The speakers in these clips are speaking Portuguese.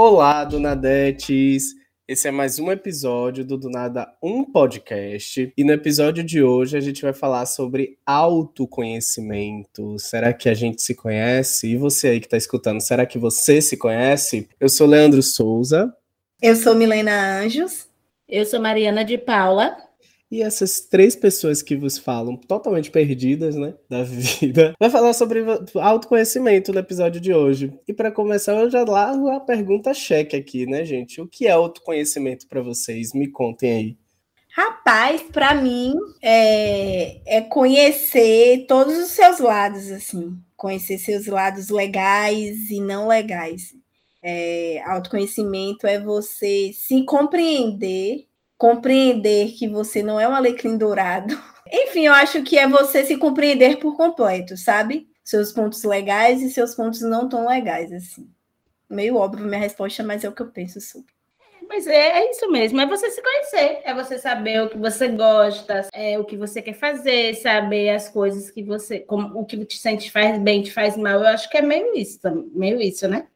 Olá, Donadetes! Esse é mais um episódio do Do Nada Um Podcast. E no episódio de hoje a gente vai falar sobre autoconhecimento. Será que a gente se conhece? E você aí que está escutando, será que você se conhece? Eu sou Leandro Souza. Eu sou Milena Anjos. Eu sou Mariana de Paula. E essas três pessoas que vos falam, totalmente perdidas, né, da vida, vai falar sobre autoconhecimento no episódio de hoje. E para começar, eu já largo a pergunta cheque aqui, né, gente? O que é autoconhecimento para vocês? Me contem aí. Rapaz, para mim é, é conhecer todos os seus lados, assim, conhecer seus lados legais e não legais. É, autoconhecimento é você se compreender compreender que você não é um alecrim dourado. Enfim, eu acho que é você se compreender por completo, sabe? Seus pontos legais e seus pontos não tão legais, assim. Meio óbvio minha resposta, mas é o que eu penso sobre. Mas é, é, isso mesmo, é você se conhecer, é você saber o que você gosta, é o que você quer fazer, saber as coisas que você, como, o que te sente faz bem, te faz mal. Eu acho que é meio isso, meio isso, né?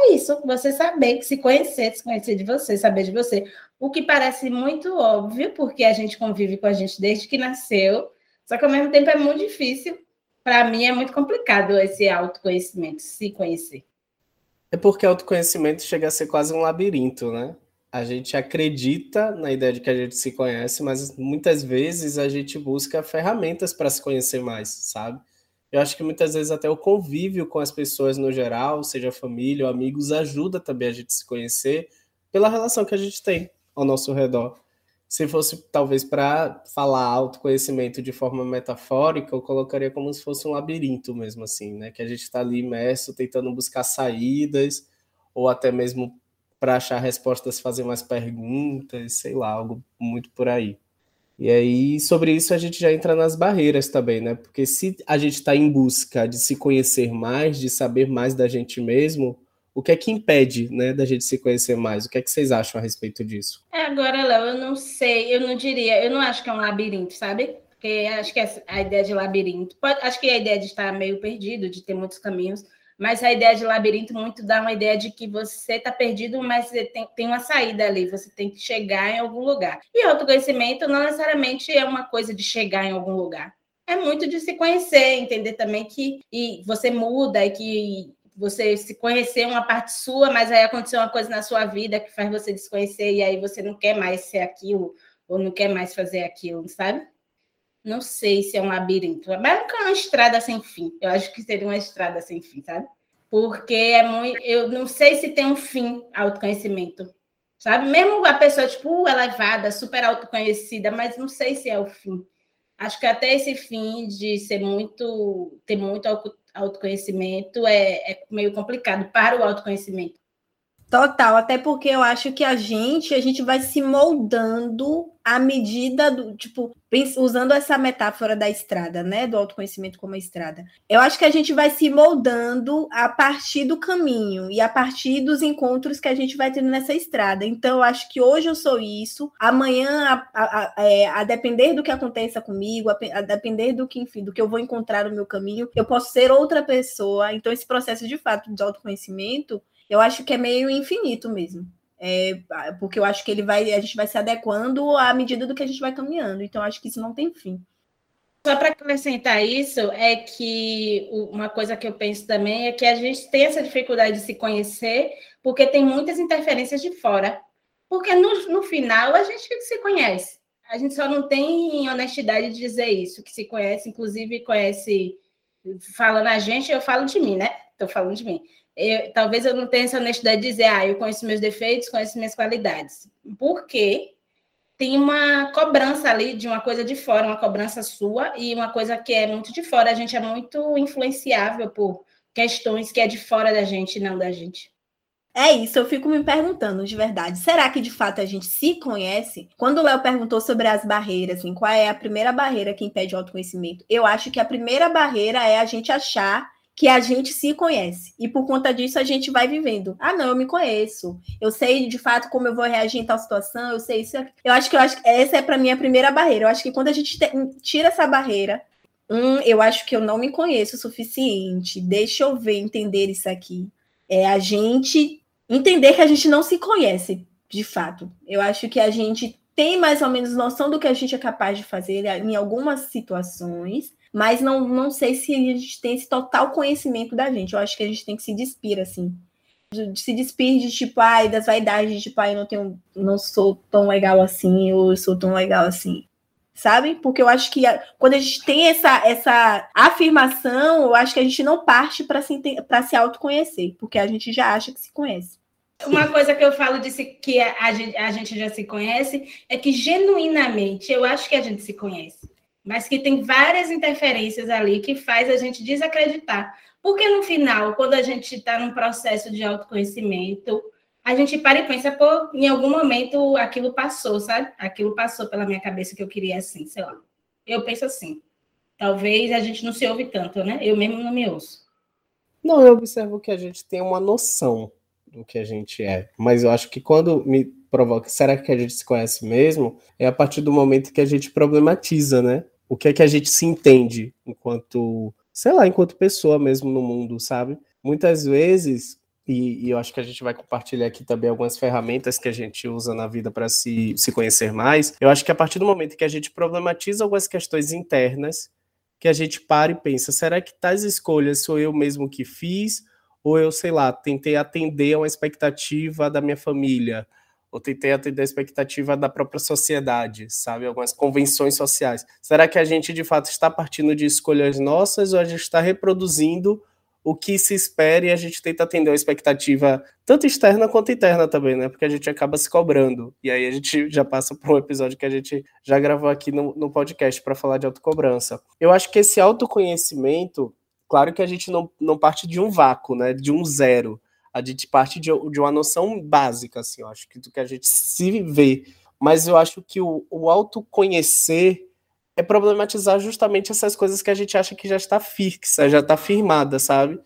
É isso, você saber, se conhecer, se conhecer de você, saber de você. O que parece muito óbvio, porque a gente convive com a gente desde que nasceu, só que ao mesmo tempo é muito difícil. Para mim é muito complicado esse autoconhecimento, se conhecer. É porque autoconhecimento chega a ser quase um labirinto, né? A gente acredita na ideia de que a gente se conhece, mas muitas vezes a gente busca ferramentas para se conhecer mais, sabe? Eu acho que muitas vezes até o convívio com as pessoas no geral, seja família ou amigos, ajuda também a gente se conhecer pela relação que a gente tem ao nosso redor. Se fosse talvez para falar autoconhecimento de forma metafórica, eu colocaria como se fosse um labirinto mesmo assim, né? Que a gente está ali imerso tentando buscar saídas ou até mesmo para achar respostas, fazer mais perguntas, sei lá, algo muito por aí. E aí, sobre isso, a gente já entra nas barreiras também, né? Porque se a gente está em busca de se conhecer mais, de saber mais da gente mesmo, o que é que impede, né, da gente se conhecer mais? O que é que vocês acham a respeito disso? É, agora, Léo, eu não sei, eu não diria, eu não acho que é um labirinto, sabe? Porque acho que a ideia de labirinto, pode, acho que a ideia de estar meio perdido, de ter muitos caminhos, mas a ideia de labirinto muito dá uma ideia de que você está perdido, mas tem, tem uma saída ali, você tem que chegar em algum lugar. E autoconhecimento não necessariamente é uma coisa de chegar em algum lugar. É muito de se conhecer, entender também que e você muda e que você se conhecer uma parte sua, mas aí aconteceu uma coisa na sua vida que faz você desconhecer e aí você não quer mais ser aquilo ou não quer mais fazer aquilo, sabe? Não sei se é um labirinto. É uma estrada sem fim. Eu acho que seria uma estrada sem fim, sabe? Porque é muito. Eu não sei se tem um fim autoconhecimento. Sabe? Mesmo a pessoa, tipo, elevada, super autoconhecida, mas não sei se é o fim. Acho que até esse fim de ser muito. ter muito autoconhecimento é, é meio complicado para o autoconhecimento. Total, até porque eu acho que a gente, a gente vai se moldando à medida do, tipo, usando essa metáfora da estrada, né, do autoconhecimento como estrada. Eu acho que a gente vai se moldando a partir do caminho e a partir dos encontros que a gente vai tendo nessa estrada. Então, eu acho que hoje eu sou isso, amanhã, a, a, a, é, a depender do que aconteça comigo, a, depender do que, enfim, do que eu vou encontrar no meu caminho, eu posso ser outra pessoa. Então, esse processo de fato de autoconhecimento eu acho que é meio infinito mesmo. É, porque eu acho que ele vai, a gente vai se adequando à medida do que a gente vai caminhando. Então, acho que isso não tem fim. Só para acrescentar isso, é que uma coisa que eu penso também é que a gente tem essa dificuldade de se conhecer porque tem muitas interferências de fora. Porque no, no final a gente se conhece. A gente só não tem honestidade de dizer isso, que se conhece, inclusive conhece, falando a gente, eu falo de mim, né? Estou falando de mim eu, talvez eu não tenha essa honestidade de dizer, ah, eu conheço meus defeitos, conheço minhas qualidades. Porque tem uma cobrança ali de uma coisa de fora, uma cobrança sua, e uma coisa que é muito de fora. A gente é muito influenciável por questões que é de fora da gente, não da gente. É isso, eu fico me perguntando de verdade. Será que de fato a gente se conhece? Quando o Léo perguntou sobre as barreiras, assim, qual é a primeira barreira que impede o autoconhecimento? Eu acho que a primeira barreira é a gente achar que a gente se conhece. E por conta disso a gente vai vivendo. Ah, não, eu me conheço. Eu sei de fato como eu vou reagir em tal situação, eu sei isso. Eu acho que eu acho que essa é para mim a primeira barreira. Eu acho que quando a gente te, tira essa barreira, hum, eu acho que eu não me conheço o suficiente. Deixa eu ver, entender isso aqui. É a gente entender que a gente não se conhece, de fato. Eu acho que a gente tem mais ou menos noção do que a gente é capaz de fazer em algumas situações, mas não, não sei se a gente tem esse total conhecimento da gente. Eu acho que a gente tem que se despir, assim. Se despir de tipo, ai, das vaidades, de tipo, ai, eu não tenho, não sou tão legal assim, ou eu sou tão legal assim. Sabe? Porque eu acho que a, quando a gente tem essa, essa afirmação, eu acho que a gente não parte para se, se autoconhecer, porque a gente já acha que se conhece. Uma coisa que eu falo de que a gente, a gente já se conhece é que genuinamente eu acho que a gente se conhece mas que tem várias interferências ali que faz a gente desacreditar. Porque no final, quando a gente está num processo de autoconhecimento, a gente para e pensa, pô, em algum momento aquilo passou, sabe? Aquilo passou pela minha cabeça que eu queria assim, sei lá. Eu penso assim. Talvez a gente não se ouve tanto, né? Eu mesmo não me ouço. Não, eu observo que a gente tem uma noção do que a gente é. Mas eu acho que quando me provoca, será que a gente se conhece mesmo? É a partir do momento que a gente problematiza, né? o que é que a gente se entende enquanto, sei lá, enquanto pessoa mesmo no mundo, sabe? Muitas vezes, e, e eu acho que a gente vai compartilhar aqui também algumas ferramentas que a gente usa na vida para se, se conhecer mais. Eu acho que a partir do momento que a gente problematiza algumas questões internas, que a gente para e pensa: será que tais escolhas sou eu mesmo que fiz? Ou eu, sei lá, tentei atender a uma expectativa da minha família? ou tentei atender a expectativa da própria sociedade, sabe? Algumas convenções sociais. Será que a gente de fato está partindo de escolhas nossas ou a gente está reproduzindo o que se espera e a gente tenta atender a expectativa tanto externa quanto interna também, né? Porque a gente acaba se cobrando. E aí a gente já passa por um episódio que a gente já gravou aqui no, no podcast para falar de autocobrança. Eu acho que esse autoconhecimento, claro que a gente não, não parte de um vácuo, né? De um zero a gente parte de, de uma noção básica, assim, eu acho que do que a gente se vê. Mas eu acho que o, o autoconhecer é problematizar justamente essas coisas que a gente acha que já está fixa, já está firmada, sabe?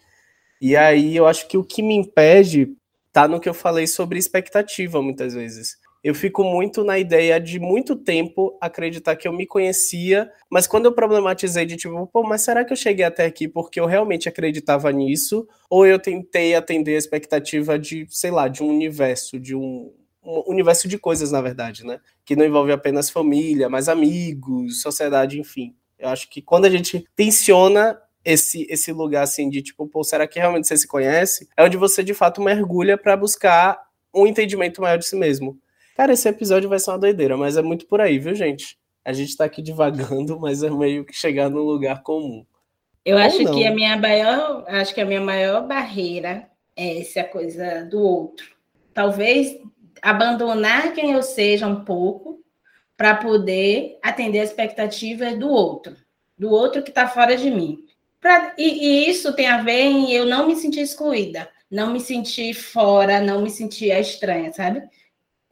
E aí eu acho que o que me impede tá no que eu falei sobre expectativa muitas vezes eu fico muito na ideia de muito tempo acreditar que eu me conhecia, mas quando eu problematizei de tipo, pô, mas será que eu cheguei até aqui porque eu realmente acreditava nisso? Ou eu tentei atender a expectativa de, sei lá, de um universo, de um, um universo de coisas, na verdade, né? Que não envolve apenas família, mas amigos, sociedade, enfim. Eu acho que quando a gente tensiona esse, esse lugar assim de tipo, pô, será que realmente você se conhece? É onde você de fato mergulha para buscar um entendimento maior de si mesmo. Cara, esse episódio vai ser uma doideira, mas é muito por aí, viu, gente? A gente tá aqui divagando, mas é meio que chegar num lugar comum. Eu Ou acho não. que a minha maior, acho que a minha maior barreira é essa coisa do outro. Talvez abandonar quem eu seja um pouco para poder atender as expectativas do outro, do outro que está fora de mim. Pra, e, e, isso tem a ver em eu não me sentir excluída, não me sentir fora, não me sentir estranha, sabe?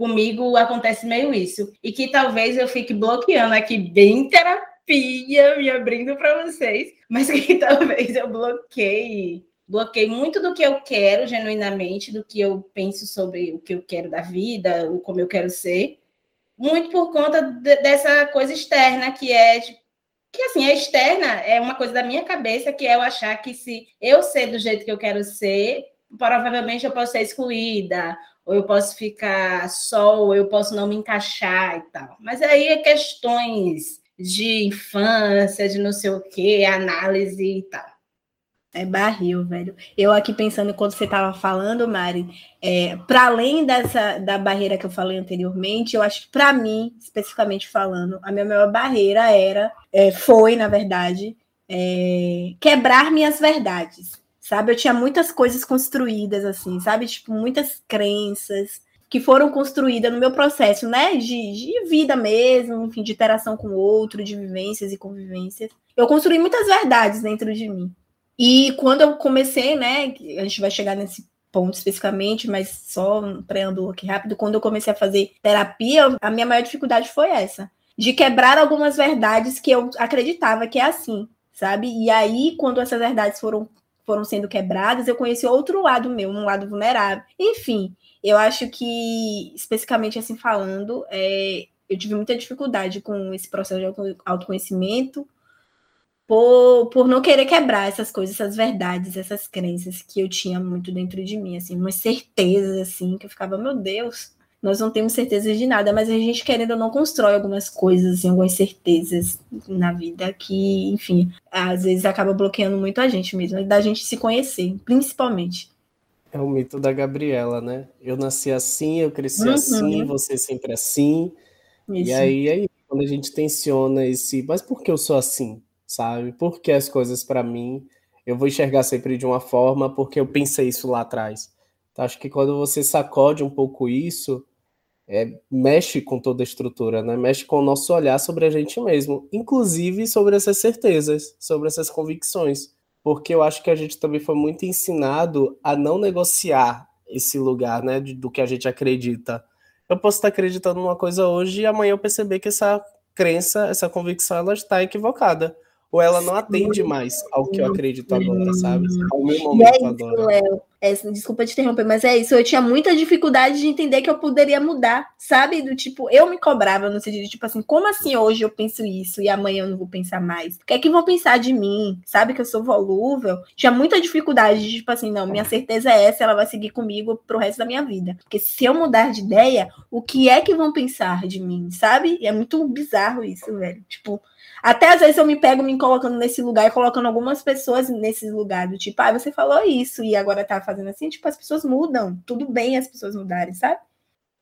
comigo acontece meio isso. E que talvez eu fique bloqueando aqui bem terapia, me abrindo para vocês, mas que talvez eu bloqueie. Bloqueei muito do que eu quero genuinamente, do que eu penso sobre o que eu quero da vida, o como eu quero ser, muito por conta de, dessa coisa externa que é que assim, a externa é uma coisa da minha cabeça que é eu achar que se eu ser do jeito que eu quero ser, provavelmente eu posso ser excluída, ou eu posso ficar só, ou eu posso não me encaixar e tal. Mas aí é questões de infância, de não sei o que, análise e tal. É barril, velho. Eu aqui pensando quando você estava falando, Mari, é, para além dessa da barreira que eu falei anteriormente, eu acho que para mim, especificamente falando, a minha maior barreira era, é, foi, na verdade, é, quebrar minhas verdades sabe? Eu tinha muitas coisas construídas, assim, sabe? Tipo, muitas crenças que foram construídas no meu processo, né? De, de vida mesmo, enfim, de interação com o outro, de vivências e convivências. Eu construí muitas verdades dentro de mim. E quando eu comecei, né? A gente vai chegar nesse ponto especificamente, mas só um aqui rápido. Quando eu comecei a fazer terapia, a minha maior dificuldade foi essa. De quebrar algumas verdades que eu acreditava que é assim, sabe? E aí, quando essas verdades foram foram sendo quebradas, eu conheci outro lado meu, um lado vulnerável. Enfim, eu acho que, especificamente assim falando, é, eu tive muita dificuldade com esse processo de autoconhecimento, por, por não querer quebrar essas coisas, essas verdades, essas crenças que eu tinha muito dentro de mim, assim, umas certezas, assim, que eu ficava, meu Deus, nós não temos certeza de nada, mas a gente querendo ou não constrói algumas coisas, assim, algumas certezas na vida que, enfim, às vezes acaba bloqueando muito a gente mesmo, da gente se conhecer, principalmente. É o mito da Gabriela, né? Eu nasci assim, eu cresci uhum. assim, você sempre assim. Isso. E aí, aí, quando a gente tensiona esse, mas por que eu sou assim? Sabe? Porque as coisas para mim eu vou enxergar sempre de uma forma porque eu pensei isso lá atrás. Então, acho que quando você sacode um pouco isso, é, mexe com toda a estrutura, né? Mexe com o nosso olhar sobre a gente mesmo, inclusive sobre essas certezas, sobre essas convicções, porque eu acho que a gente também foi muito ensinado a não negociar esse lugar, né, do que a gente acredita. Eu posso estar acreditando numa coisa hoje e amanhã eu perceber que essa crença, essa convicção, ela está equivocada ou ela não atende mais ao que eu acredito agora, sabe? Ao meu momento é isso, agora. Léo. É, desculpa te interromper, mas é isso. Eu tinha muita dificuldade de entender que eu poderia mudar, sabe? Do tipo, eu me cobrava no sentido de, tipo assim, como assim hoje eu penso isso e amanhã eu não vou pensar mais? O que é que vão pensar de mim? Sabe que eu sou volúvel? Tinha muita dificuldade de, tipo assim, não, minha certeza é essa, ela vai seguir comigo pro resto da minha vida. Porque se eu mudar de ideia, o que é que vão pensar de mim, sabe? E é muito bizarro isso, velho. Tipo, até às vezes eu me pego me colocando nesse lugar e colocando algumas pessoas nesse lugar, do tipo, ah, você falou isso e agora tá fazendo assim, tipo, as pessoas mudam. Tudo bem as pessoas mudarem, sabe?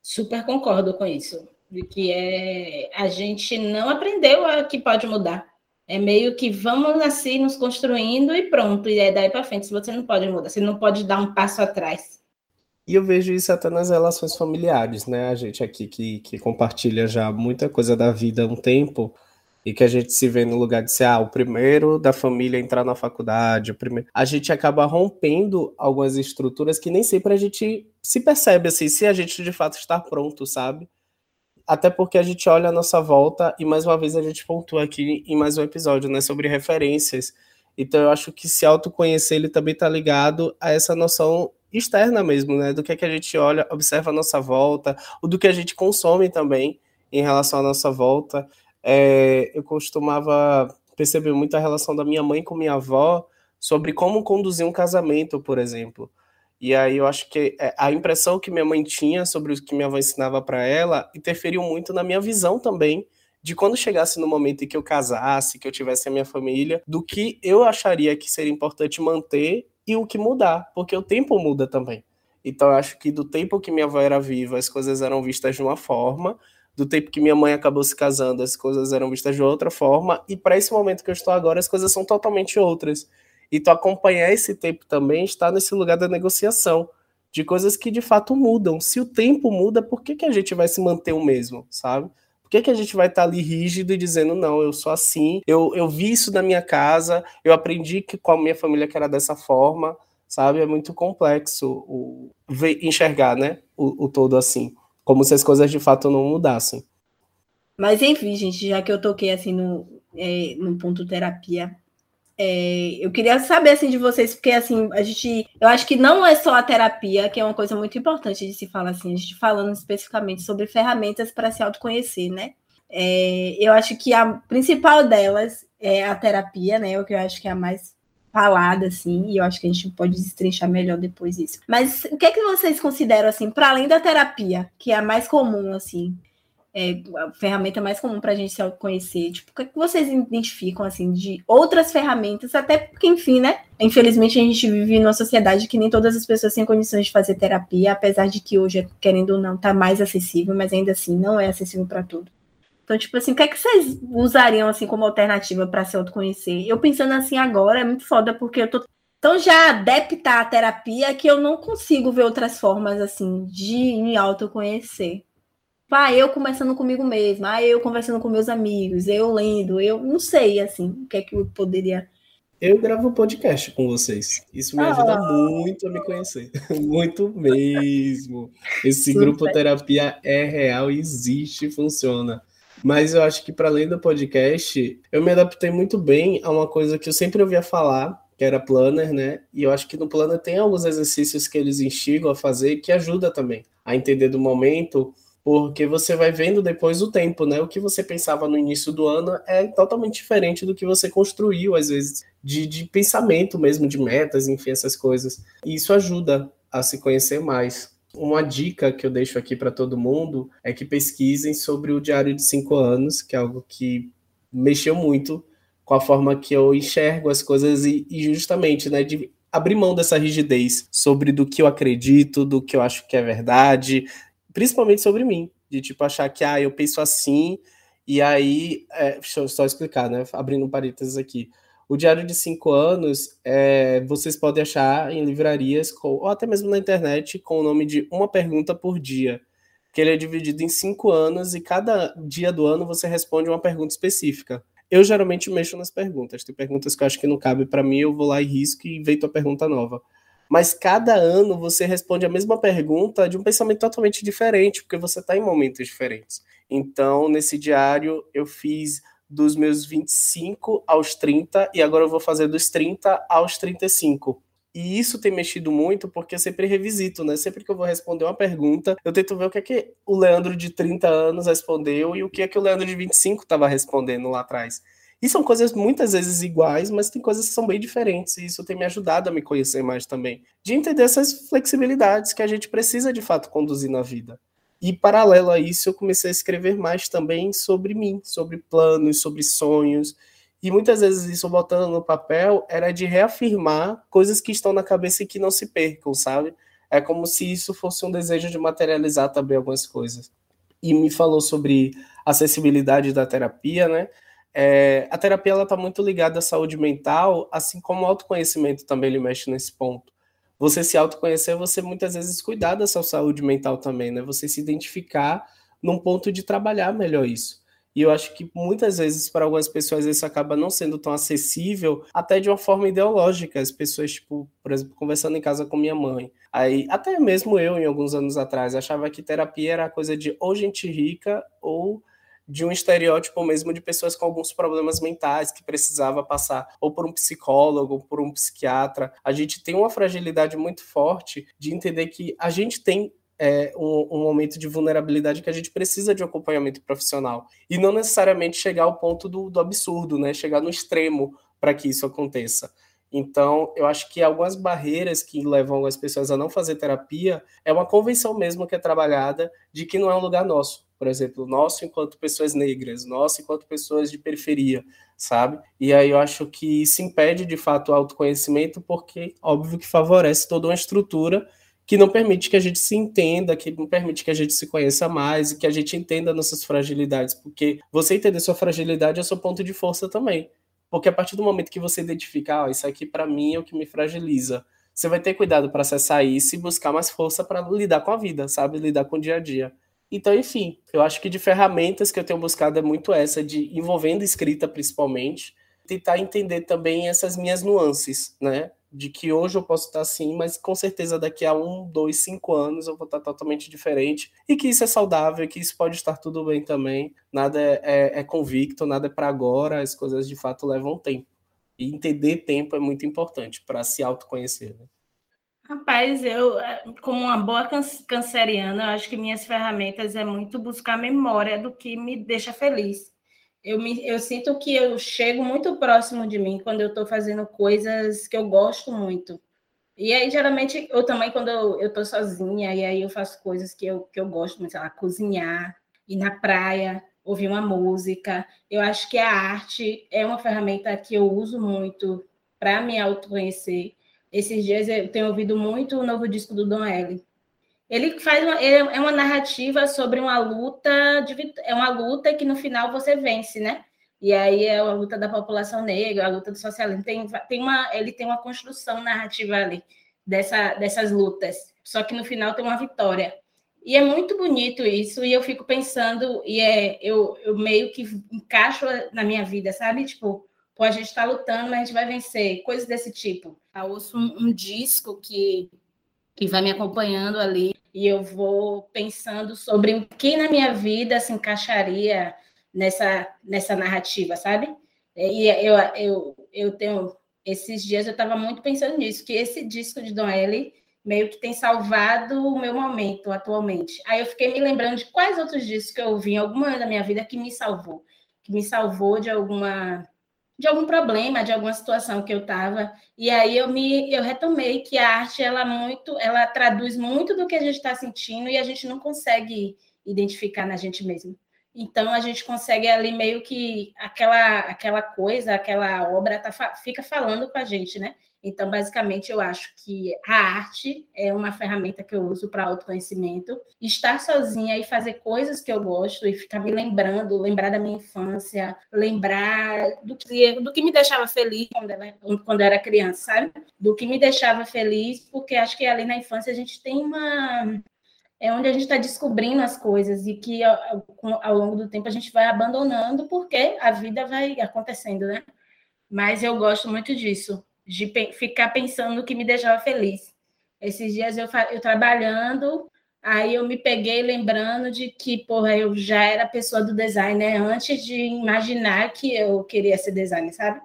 Super concordo com isso. De que é a gente não aprendeu a que pode mudar. É meio que vamos assim nos construindo e pronto, e é daí para frente. Se você não pode mudar, você não pode dar um passo atrás. E eu vejo isso até nas relações familiares, né? A gente aqui que, que compartilha já muita coisa da vida há um tempo, e que a gente se vê no lugar de ser ah, o primeiro da família a entrar na faculdade, o primeiro. A gente acaba rompendo algumas estruturas que nem sempre a gente se percebe assim, se a gente de fato está pronto, sabe? Até porque a gente olha a nossa volta e mais uma vez a gente pontua aqui em mais um episódio, né, sobre referências. Então eu acho que se autoconhecer ele também está ligado a essa noção externa mesmo, né, do que é que a gente olha, observa a nossa volta, o do que a gente consome também em relação à nossa volta é, eu costumava perceber muito a relação da minha mãe com minha avó sobre como conduzir um casamento, por exemplo. E aí eu acho que é, a impressão que minha mãe tinha sobre o que minha avó ensinava para ela interferiu muito na minha visão também de quando chegasse no momento em que eu casasse, que eu tivesse a minha família, do que eu acharia que seria importante manter e o que mudar, porque o tempo muda também. Então eu acho que do tempo que minha avó era viva, as coisas eram vistas de uma forma, do tempo que minha mãe acabou se casando, as coisas eram vistas de outra forma, e para esse momento que eu estou agora, as coisas são totalmente outras. E tu acompanhar esse tempo também está nesse lugar da negociação, de coisas que de fato mudam. Se o tempo muda, por que, que a gente vai se manter o mesmo, sabe? Por que, que a gente vai estar ali rígido e dizendo, não, eu sou assim, eu, eu vi isso na minha casa, eu aprendi que com a minha família que era dessa forma, sabe? É muito complexo o, ver, enxergar, né, o, o todo assim como se as coisas de fato não mudassem. Mas enfim, gente, já que eu toquei assim no, é, no ponto terapia, é, eu queria saber assim de vocês, porque assim, a gente, eu acho que não é só a terapia, que é uma coisa muito importante de se falar assim, a gente falando especificamente sobre ferramentas para se autoconhecer, né? É, eu acho que a principal delas é a terapia, né? O que eu acho que é a mais falada, assim, e eu acho que a gente pode destrinchar melhor depois isso. Mas o que é que vocês consideram, assim, para além da terapia, que é a mais comum, assim, é a ferramenta mais comum para a gente se conhecer? Tipo, o que, é que vocês identificam, assim, de outras ferramentas, até porque, enfim, né? Infelizmente, a gente vive numa sociedade que nem todas as pessoas têm condições de fazer terapia, apesar de que hoje, querendo ou não, tá mais acessível, mas ainda assim não é acessível para todos. Então, tipo assim, o que é que vocês usariam assim como alternativa para se autoconhecer? Eu pensando assim agora é muito foda porque eu tô tão já adepta à terapia que eu não consigo ver outras formas assim de me autoconhecer. Pá, eu conversando comigo mesma, ah, eu conversando com meus amigos, eu lendo, eu não sei assim, o que é que eu poderia eu gravo podcast com vocês. Isso me ajuda ah. muito a me conhecer. muito mesmo. Esse Super. grupo terapia é real, existe, funciona. Mas eu acho que para além do podcast, eu me adaptei muito bem a uma coisa que eu sempre ouvia falar, que era planner, né? E eu acho que no planner tem alguns exercícios que eles instigam a fazer que ajuda também a entender do momento porque você vai vendo depois o tempo, né? O que você pensava no início do ano é totalmente diferente do que você construiu, às vezes, de, de pensamento mesmo, de metas, enfim, essas coisas. E isso ajuda a se conhecer mais. Uma dica que eu deixo aqui para todo mundo é que pesquisem sobre o Diário de Cinco Anos, que é algo que mexeu muito com a forma que eu enxergo as coisas e, e justamente, né, de abrir mão dessa rigidez sobre do que eu acredito, do que eu acho que é verdade, principalmente sobre mim, de tipo achar que ah, eu penso assim, e aí, é, deixa eu só explicar, né? Abrindo um parênteses aqui. O Diário de Cinco Anos, é, vocês podem achar em livrarias, com, ou até mesmo na internet, com o nome de Uma Pergunta por Dia, que ele é dividido em cinco anos e cada dia do ano você responde uma pergunta específica. Eu geralmente mexo nas perguntas. Tem perguntas que eu acho que não cabe para mim, eu vou lá e risco e invento a pergunta nova. Mas cada ano você responde a mesma pergunta de um pensamento totalmente diferente, porque você está em momentos diferentes. Então, nesse diário, eu fiz dos meus 25 aos 30 e agora eu vou fazer dos 30 aos 35. E isso tem mexido muito porque eu sempre revisito, né? Sempre que eu vou responder uma pergunta, eu tento ver o que é que o Leandro de 30 anos respondeu e o que é que o Leandro de 25 estava respondendo lá atrás. E são coisas muitas vezes iguais, mas tem coisas que são bem diferentes, e isso tem me ajudado a me conhecer mais também. De entender essas flexibilidades que a gente precisa de fato conduzir na vida. E paralelo a isso, eu comecei a escrever mais também sobre mim, sobre planos, sobre sonhos, e muitas vezes isso botando no papel era de reafirmar coisas que estão na cabeça e que não se percam, sabe? É como se isso fosse um desejo de materializar também algumas coisas. E me falou sobre acessibilidade da terapia, né? É, a terapia ela está muito ligada à saúde mental, assim como o autoconhecimento também ele mexe nesse ponto. Você se autoconhecer, você muitas vezes cuidar da sua saúde mental também, né? Você se identificar num ponto de trabalhar melhor isso. E eu acho que muitas vezes, para algumas pessoas, isso acaba não sendo tão acessível, até de uma forma ideológica. As pessoas, tipo, por exemplo, conversando em casa com minha mãe. Aí, até mesmo eu, em alguns anos atrás, achava que terapia era coisa de ou gente rica ou de um estereótipo mesmo de pessoas com alguns problemas mentais que precisava passar ou por um psicólogo ou por um psiquiatra. A gente tem uma fragilidade muito forte de entender que a gente tem é, um, um, momento de vulnerabilidade que a gente precisa de um acompanhamento profissional. E não necessariamente chegar ao ponto do, do absurdo, né? Chegar no extremo para que isso aconteça. Então, eu acho que algumas barreiras que levam as pessoas a não fazer terapia é uma convenção mesmo que é trabalhada de que não é um lugar nosso. Por exemplo, nosso enquanto pessoas negras, nosso enquanto pessoas de periferia, sabe? E aí eu acho que isso impede de fato o autoconhecimento, porque óbvio que favorece toda uma estrutura que não permite que a gente se entenda, que não permite que a gente se conheça mais e que a gente entenda nossas fragilidades, porque você entender sua fragilidade é seu ponto de força também. Porque a partir do momento que você identificar, oh, isso aqui para mim é o que me fragiliza, você vai ter cuidado para acessar isso e buscar mais força para lidar com a vida, sabe? Lidar com o dia a dia. Então, enfim, eu acho que de ferramentas que eu tenho buscado é muito essa, de envolvendo escrita principalmente, tentar entender também essas minhas nuances, né? de que hoje eu posso estar assim, mas com certeza daqui a um, dois, cinco anos eu vou estar totalmente diferente e que isso é saudável, que isso pode estar tudo bem também. Nada é, é, é convicto, nada é para agora, as coisas de fato levam tempo. E entender tempo é muito importante para se autoconhecer. Né? Rapaz, eu, como uma boa canceriana, eu acho que minhas ferramentas é muito buscar memória do que me deixa feliz eu, me, eu sinto que eu chego muito próximo de mim quando eu estou fazendo coisas que eu gosto muito. E aí, geralmente, eu também, quando eu estou sozinha, e aí eu faço coisas que eu, que eu gosto, sei lá, cozinhar, ir na praia, ouvir uma música. Eu acho que a arte é uma ferramenta que eu uso muito para me autoconhecer. Esses dias eu tenho ouvido muito o novo disco do Don L. Ele faz uma, ele é uma narrativa sobre uma luta, de, é uma luta que no final você vence, né? E aí é a luta da população negra, a luta do socialismo. Tem, tem uma, ele tem uma construção narrativa ali dessa, dessas lutas. Só que no final tem uma vitória. E é muito bonito isso, e eu fico pensando, e é, eu, eu meio que encaixo na minha vida, sabe? Tipo, pô, a gente está lutando, mas a gente vai vencer, coisas desse tipo. Eu ouço um, um disco que, que vai me acompanhando ali, e eu vou pensando sobre o que na minha vida se encaixaria nessa, nessa narrativa, sabe? E eu, eu, eu tenho. Esses dias eu estava muito pensando nisso, que esse disco de Don L meio que tem salvado o meu momento atualmente. Aí eu fiquei me lembrando de quais outros discos que eu ouvi em alguma da minha vida que me salvou, que me salvou de alguma de algum problema, de alguma situação que eu estava. E aí eu me eu retomei que a arte ela muito, ela traduz muito do que a gente está sentindo e a gente não consegue identificar na gente mesmo. Então a gente consegue ali meio que aquela aquela coisa, aquela obra tá, fica falando com a gente, né? Então, basicamente, eu acho que a arte é uma ferramenta que eu uso para autoconhecimento. Estar sozinha e fazer coisas que eu gosto e ficar me lembrando, lembrar da minha infância, lembrar do que, do que me deixava feliz quando, era, quando eu era criança, sabe? Do que me deixava feliz, porque acho que ali na infância a gente tem uma é onde a gente está descobrindo as coisas e que ao, ao, longo do tempo a gente vai abandonando porque a vida vai acontecendo, né? Mas eu gosto muito disso, de pe ficar pensando no que me deixava feliz. Esses dias eu, eu trabalhando, aí eu me peguei lembrando de que, porra, eu já era pessoa do design, né? Antes de imaginar que eu queria ser designer, sabe?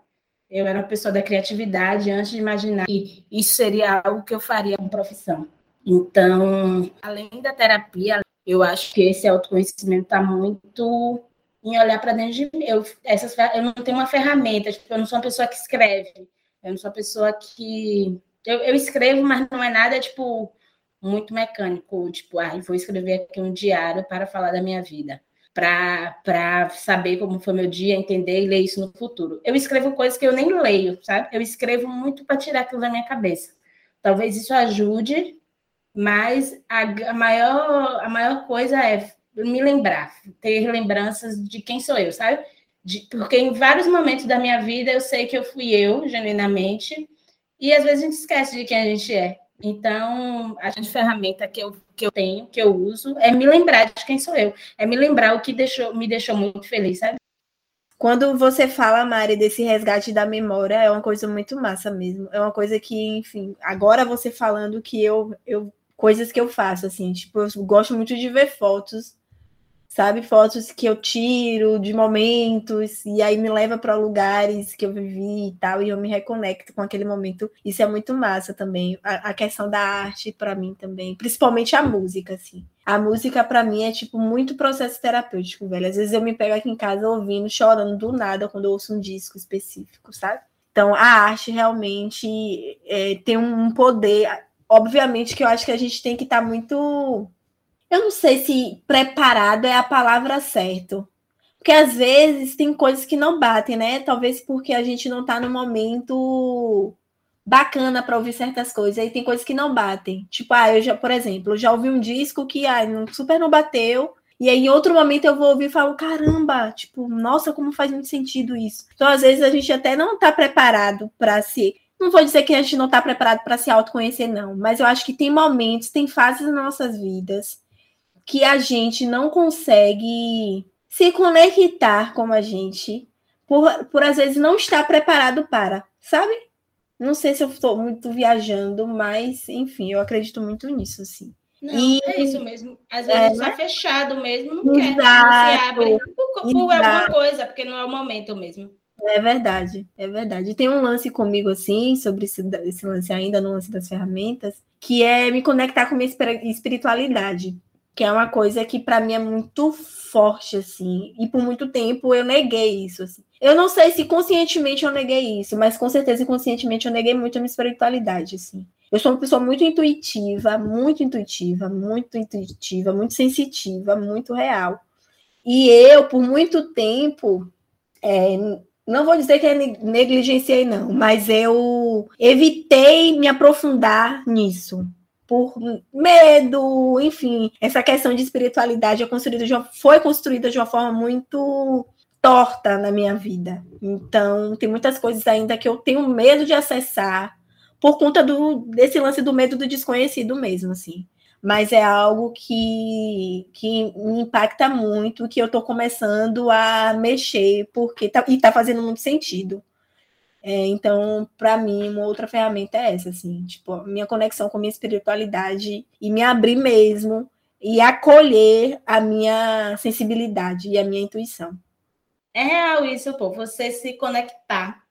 Eu era uma pessoa da criatividade antes de imaginar que isso seria algo que eu faria como profissão. Então, além da terapia, eu acho que esse autoconhecimento está muito em olhar para dentro de mim. Eu, essas, eu não tenho uma ferramenta, tipo, eu não sou uma pessoa que escreve, eu não sou uma pessoa que. Eu, eu escrevo, mas não é nada, tipo, muito mecânico, tipo, ah, vou escrever aqui um diário para falar da minha vida, para saber como foi meu dia, entender e ler isso no futuro. Eu escrevo coisas que eu nem leio, sabe? Eu escrevo muito para tirar aquilo da minha cabeça. Talvez isso ajude mas a, a, maior, a maior coisa é me lembrar, ter lembranças de quem sou eu, sabe? De, porque em vários momentos da minha vida eu sei que eu fui eu, genuinamente, e às vezes a gente esquece de quem a gente é. Então, a ferramenta que eu, que eu tenho, que eu uso, é me lembrar de quem sou eu, é me lembrar o que deixou, me deixou muito feliz, sabe? Quando você fala, Mari, desse resgate da memória, é uma coisa muito massa mesmo. É uma coisa que, enfim, agora você falando que eu, eu coisas que eu faço, assim, tipo, eu gosto muito de ver fotos, sabe? Fotos que eu tiro de momentos, e aí me leva para lugares que eu vivi e tal, e eu me reconecto com aquele momento. Isso é muito massa também. A, a questão da arte, para mim também, principalmente a música, assim. A música, para mim, é, tipo, muito processo terapêutico, velho. Às vezes eu me pego aqui em casa ouvindo, chorando do nada quando eu ouço um disco específico, sabe? Então, a arte realmente é, tem um poder obviamente que eu acho que a gente tem que estar tá muito. Eu não sei se preparado é a palavra certa. Porque às vezes tem coisas que não batem, né? Talvez porque a gente não está no momento bacana para ouvir certas coisas. Aí tem coisas que não batem. Tipo, ah, eu já, por exemplo, já ouvi um disco que ah, super não bateu. E aí, em outro momento, eu vou ouvir e falo: caramba, tipo, nossa, como faz muito sentido isso. Então, às vezes, a gente até não está preparado para se não vou dizer que a gente não está preparado para se autoconhecer, não, mas eu acho que tem momentos, tem fases nas nossas vidas que a gente não consegue se conectar como a gente, por, por às vezes não estar preparado para, sabe? Não sei se eu estou muito viajando, mas enfim, eu acredito muito nisso, assim. Não, e, é isso mesmo. Às vezes é, está né? fechado mesmo, não Exato. quer, não se abre por, por alguma coisa, porque não é o momento mesmo. É verdade, é verdade. Tem um lance comigo, assim, sobre esse, esse lance ainda, no lance das ferramentas, que é me conectar com minha espiritualidade, que é uma coisa que para mim é muito forte, assim, e por muito tempo eu neguei isso, assim. Eu não sei se conscientemente eu neguei isso, mas com certeza inconscientemente eu neguei muito a minha espiritualidade, assim. Eu sou uma pessoa muito intuitiva, muito intuitiva, muito intuitiva, muito sensitiva, muito real. E eu, por muito tempo, é, não vou dizer que é negligenciei, não, mas eu evitei me aprofundar nisso. Por medo, enfim, essa questão de espiritualidade é construída uma, foi construída de uma forma muito torta na minha vida. Então, tem muitas coisas ainda que eu tenho medo de acessar por conta do, desse lance do medo do desconhecido mesmo, assim mas é algo que, que me impacta muito, que eu estou começando a mexer, porque tá, e está fazendo muito sentido. É, então, para mim, uma outra ferramenta é essa, assim, tipo, minha conexão com a minha espiritualidade e me abrir mesmo e acolher a minha sensibilidade e a minha intuição. É real isso, pô, você se conectar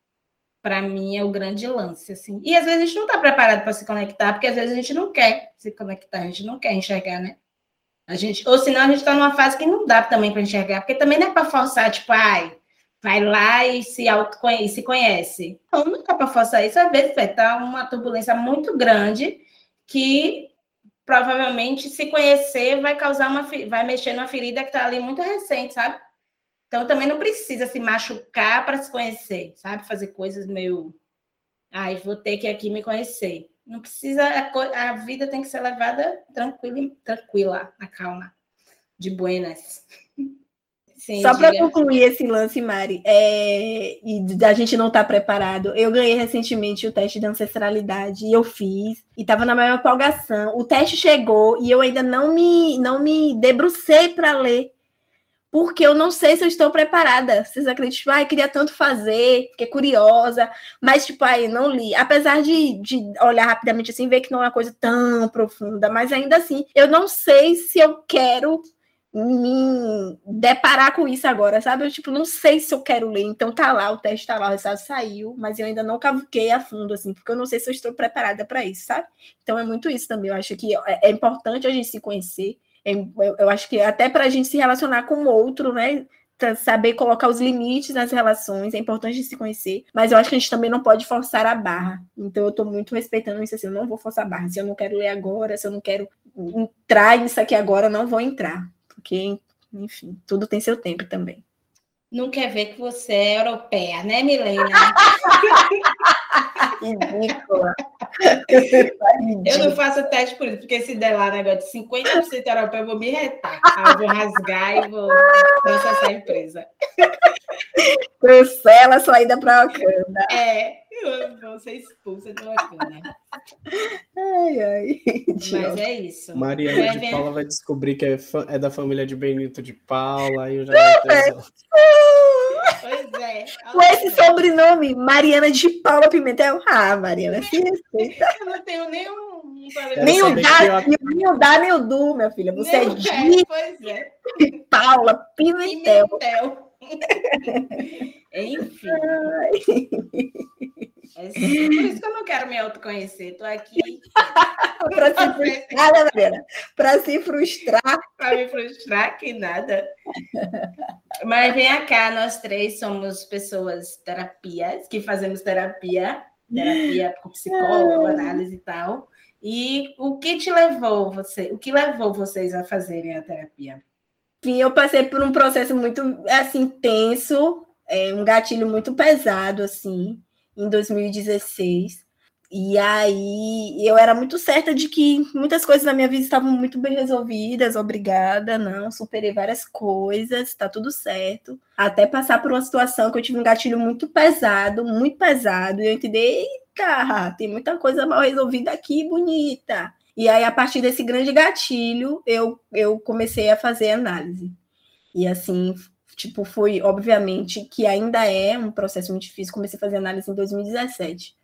para mim, é o grande lance, assim. E às vezes a gente não está preparado para se conectar, porque às vezes a gente não quer se conectar, a gente não quer enxergar, né? A gente, ou senão a gente está numa fase que não dá também para enxergar, porque também não é para forçar, tipo, ai, vai lá e se, e se conhece. Não, não dá para forçar isso. Às vezes vai estar tá uma turbulência muito grande que provavelmente se conhecer vai causar uma vai mexer numa ferida que está ali muito recente, sabe? Então também não precisa se machucar para se conhecer, sabe? Fazer coisas meio ai, vou ter que aqui me conhecer. Não precisa a, a vida tem que ser levada tranquila, tranquila, na calma, de buenas. Sim, Só para concluir esse lance, Mari, é... e da gente não estar tá preparado, eu ganhei recentemente o teste de ancestralidade e eu fiz, e estava na maior empolgação. O teste chegou e eu ainda não me, não me debrucei para ler, porque eu não sei se eu estou preparada. Vocês acreditam? Tipo, ai, queria tanto fazer, fiquei curiosa, mas, tipo, aí não li. Apesar de, de olhar rapidamente assim, ver que não é uma coisa tão profunda, mas ainda assim, eu não sei se eu quero me deparar com isso agora, sabe? Eu, tipo, não sei se eu quero ler, então tá lá, o teste tá lá, o resultado saiu, mas eu ainda não cavuquei a fundo, assim, porque eu não sei se eu estou preparada para isso, sabe? Então é muito isso também, eu acho que é, é importante a gente se conhecer, eu, acho que até para a gente se relacionar com o outro, né? saber colocar os limites nas relações, é importante se conhecer, mas eu acho que a gente também não pode forçar a barra. Então eu estou muito respeitando isso assim, eu não vou forçar a barra. Se eu não quero ler agora, se eu não quero entrar nisso aqui agora, eu não vou entrar porque, enfim, tudo tem seu tempo também. Não quer ver que você é europeia, né, Milena? Ridícula. Eu não faço teste por isso, porque se der lá negócio de 50% europeu, eu vou me retar. eu vou rasgar e vou processar a empresa. Cancela a saída para a Wakanda. É, eu vou ser expulsa do Wakanda. Ai, ai. Mas é isso. Mariana de Paula vai descobrir que é, é, da família de Benito de Paula. Aí eu já Pois é. Com esse sobrenome, Mariana de Paula Pimentel. Ah, Mariana, se respeita. Eu não tenho nenhum. Nem o, dá, nem o dá, nem o do, minha filha. Você nem é de pois é. Paula Pimentel. Pimentel. Enfim. É por isso que eu não quero me autoconhecer. Estou aqui. para se frustrar, né, Mariana? Para se frustrar. Para me frustrar, que nada. Mas vem cá, nós três somos pessoas terapias, que fazemos terapia, terapia com psicólogo, análise e tal. E o que te levou você, o que levou vocês a fazerem a terapia? Enfim, eu passei por um processo muito assim tenso, é, um gatilho muito pesado assim em 2016. E aí eu era muito certa de que muitas coisas na minha vida estavam muito bem resolvidas, obrigada, não, superei várias coisas, tá tudo certo. Até passar por uma situação que eu tive um gatilho muito pesado, muito pesado, e eu entendi, eita, tem muita coisa mal resolvida aqui, bonita. E aí, a partir desse grande gatilho, eu, eu comecei a fazer análise. E assim, Tipo, foi, obviamente, que ainda é um processo muito difícil. Comecei a fazer análise em 2017.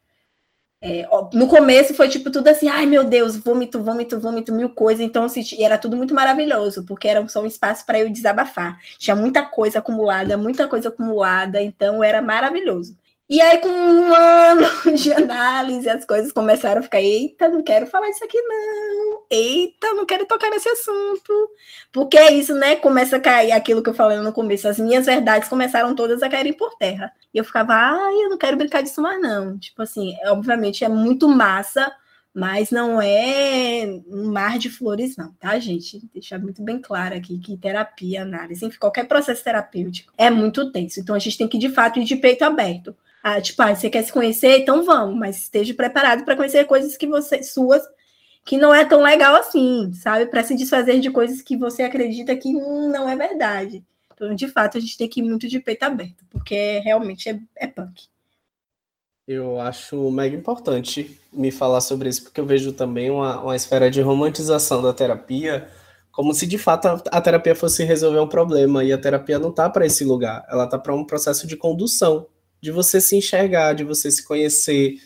É, no começo foi tipo tudo assim, ai meu Deus, vômito, vômito, vômito, mil coisas. Então, assim, era tudo muito maravilhoso, porque era só um espaço para eu desabafar. Tinha muita coisa acumulada, muita coisa acumulada, então era maravilhoso. E aí, com um ano de análise, as coisas começaram a ficar: eita, não quero falar isso aqui, não. Eita, não quero tocar nesse assunto. Porque é isso, né? Começa a cair aquilo que eu falei no começo. As minhas verdades começaram todas a caírem por terra. E eu ficava: ai, eu não quero brincar disso mais, não. Tipo assim, obviamente é muito massa, mas não é um mar de flores, não, tá, gente? Deixar muito bem claro aqui que terapia, análise, enfim, qualquer processo terapêutico é muito tenso. Então a gente tem que, de fato, ir de peito aberto. Ah, tipo, ah, você quer se conhecer? Então vamos, mas esteja preparado para conhecer coisas que você suas que não é tão legal assim, sabe? Para se desfazer de coisas que você acredita que não é verdade. Então, de fato, a gente tem que ir muito de peito aberto, porque realmente é, é punk. Eu acho mega importante me falar sobre isso, porque eu vejo também uma, uma esfera de romantização da terapia, como se de fato a, a terapia fosse resolver um problema, e a terapia não está para esse lugar, ela está para um processo de condução de você se enxergar, de você se conhecer.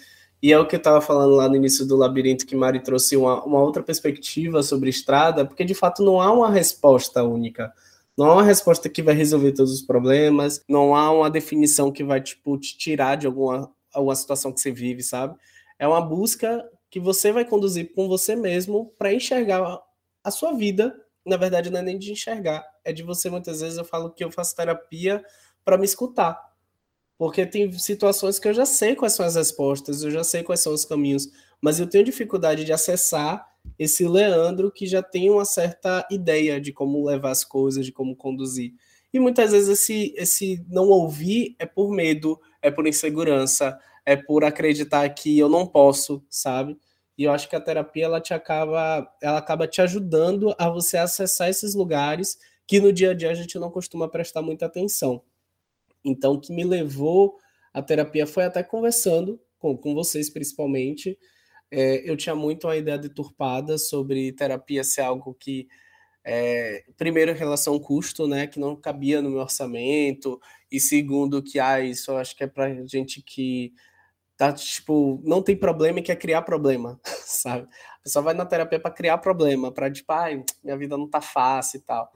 E é o que eu estava falando lá no início do labirinto, que Mari trouxe uma, uma outra perspectiva sobre estrada, porque de fato não há uma resposta única. Não há uma resposta que vai resolver todos os problemas, não há uma definição que vai tipo, te tirar de alguma uma situação que você vive, sabe? É uma busca que você vai conduzir com você mesmo para enxergar a sua vida. Na verdade, não é nem de enxergar, é de você muitas vezes eu falo que eu faço terapia para me escutar. Porque tem situações que eu já sei quais são as respostas, eu já sei quais são os caminhos, mas eu tenho dificuldade de acessar esse Leandro que já tem uma certa ideia de como levar as coisas, de como conduzir. E muitas vezes esse, esse não ouvir é por medo, é por insegurança, é por acreditar que eu não posso, sabe? E eu acho que a terapia ela te acaba, ela acaba te ajudando a você acessar esses lugares que no dia a dia a gente não costuma prestar muita atenção. Então, o que me levou à terapia foi até conversando com, com vocês, principalmente. É, eu tinha muito uma ideia deturpada sobre terapia ser algo que é, primeiro, em relação ao custo, né, que não cabia no meu orçamento, e segundo, que ah, isso eu acho que é para gente que tá, tipo, não tem problema e quer criar problema, sabe? A pessoa vai na terapia para criar problema, para tipo, ai, minha vida não tá fácil e tal.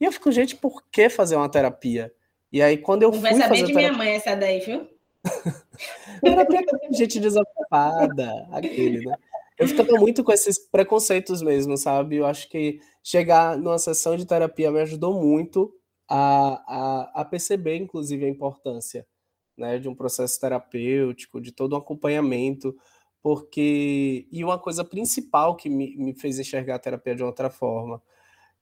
E eu fico, gente, por que fazer uma terapia? E aí, quando eu não fui. Vai saber de terapia... minha mãe essa daí, viu? terapia é gente desocupada, aquele, né? Eu ficava muito com esses preconceitos mesmo, sabe? Eu acho que chegar numa sessão de terapia me ajudou muito a, a, a perceber, inclusive, a importância né, de um processo terapêutico, de todo um acompanhamento, porque. E uma coisa principal que me, me fez enxergar a terapia de outra forma,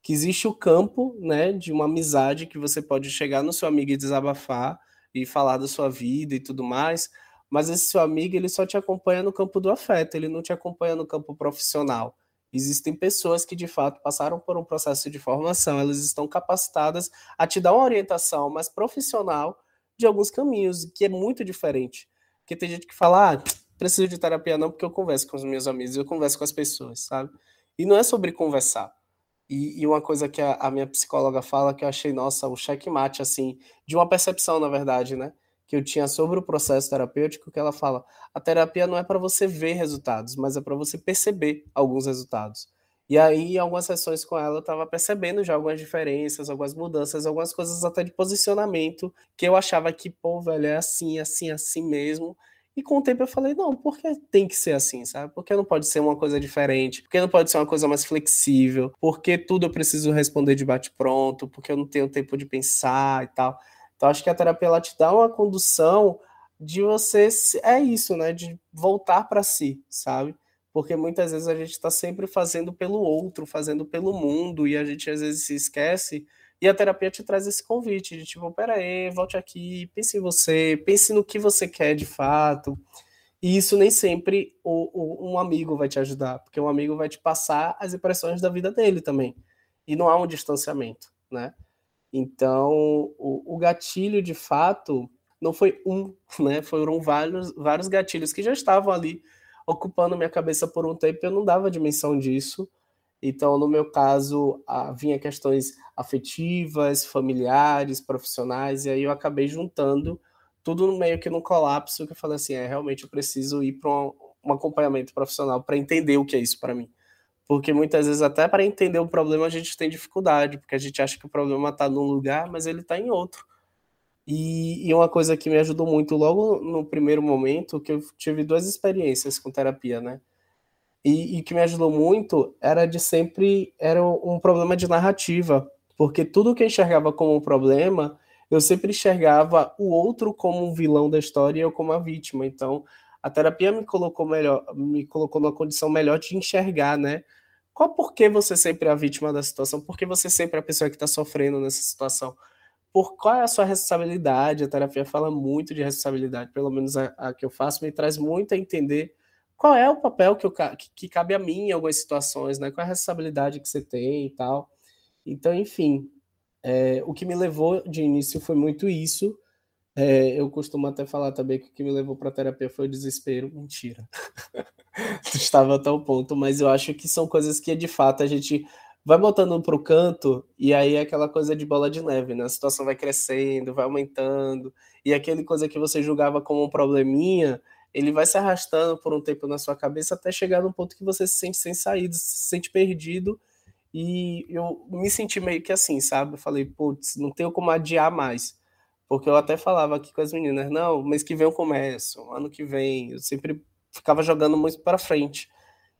que existe o campo né, de uma amizade que você pode chegar no seu amigo e desabafar e falar da sua vida e tudo mais, mas esse seu amigo ele só te acompanha no campo do afeto, ele não te acompanha no campo profissional. Existem pessoas que de fato passaram por um processo de formação, elas estão capacitadas a te dar uma orientação mais profissional de alguns caminhos, que é muito diferente. Porque tem gente que fala, ah, preciso de terapia não, porque eu converso com os meus amigos, eu converso com as pessoas, sabe? E não é sobre conversar. E, e uma coisa que a, a minha psicóloga fala que eu achei, nossa, o checkmate, assim, de uma percepção, na verdade, né? que eu tinha sobre o processo terapêutico, que ela fala: a terapia não é para você ver resultados, mas é para você perceber alguns resultados. E aí, em algumas sessões com ela, eu estava percebendo já algumas diferenças, algumas mudanças, algumas coisas até de posicionamento, que eu achava que, pô, velho, é assim, assim, assim mesmo. E com o tempo eu falei, não, porque tem que ser assim, sabe? Porque não pode ser uma coisa diferente, porque não pode ser uma coisa mais flexível, porque tudo eu preciso responder de bate-pronto, porque eu não tenho tempo de pensar e tal. Então, acho que a terapia ela te dá uma condução de você. É isso, né? De voltar para si, sabe? Porque muitas vezes a gente está sempre fazendo pelo outro, fazendo pelo mundo, e a gente às vezes se esquece. E a terapia te traz esse convite de tipo, peraí, volte aqui, pense em você, pense no que você quer de fato. E isso nem sempre o, o, um amigo vai te ajudar, porque um amigo vai te passar as impressões da vida dele também. E não há um distanciamento, né? Então, o, o gatilho, de fato, não foi um, né? Foram vários, vários gatilhos que já estavam ali ocupando minha cabeça por um tempo, eu não dava dimensão disso. Então, no meu caso, vinha questões afetivas, familiares, profissionais, e aí eu acabei juntando tudo meio que num colapso, que eu falei assim, é, realmente eu preciso ir para um, um acompanhamento profissional para entender o que é isso para mim porque muitas vezes até para entender o problema a gente tem dificuldade, porque a gente acha que o problema está num lugar, mas ele está em outro. E, e, uma coisa que me ajudou muito logo no primeiro momento, que eu tive duas experiências com terapia, né? E, e que me ajudou muito era de sempre era um problema de narrativa, porque tudo que eu enxergava como um problema, eu sempre enxergava o outro como um vilão da história e eu como a vítima. Então, a terapia me colocou melhor, me colocou numa condição melhor de enxergar, né? Qual por que você sempre é a vítima da situação? Por que você sempre é a pessoa que está sofrendo nessa situação? Por qual é a sua responsabilidade? A terapia fala muito de responsabilidade, pelo menos a, a que eu faço, me traz muito a entender qual é o papel que, eu, que, que cabe a mim em algumas situações, né? Qual é a responsabilidade que você tem e tal. Então, enfim, é, o que me levou de início foi muito isso. É, eu costumo até falar também que o que me levou para a terapia foi o desespero. Mentira. estava até o ponto, mas eu acho que são coisas que de fato a gente vai botando para o canto e aí é aquela coisa de bola de neve, né? A situação vai crescendo, vai aumentando e aquele coisa que você julgava como um probleminha, ele vai se arrastando por um tempo na sua cabeça até chegar no ponto que você se sente sem saída, se sente perdido e eu me senti meio que assim, sabe? Eu falei, putz, não tenho como adiar mais. Porque eu até falava aqui com as meninas, não, mês que vem eu começo, ano que vem, eu sempre ficava jogando muito para frente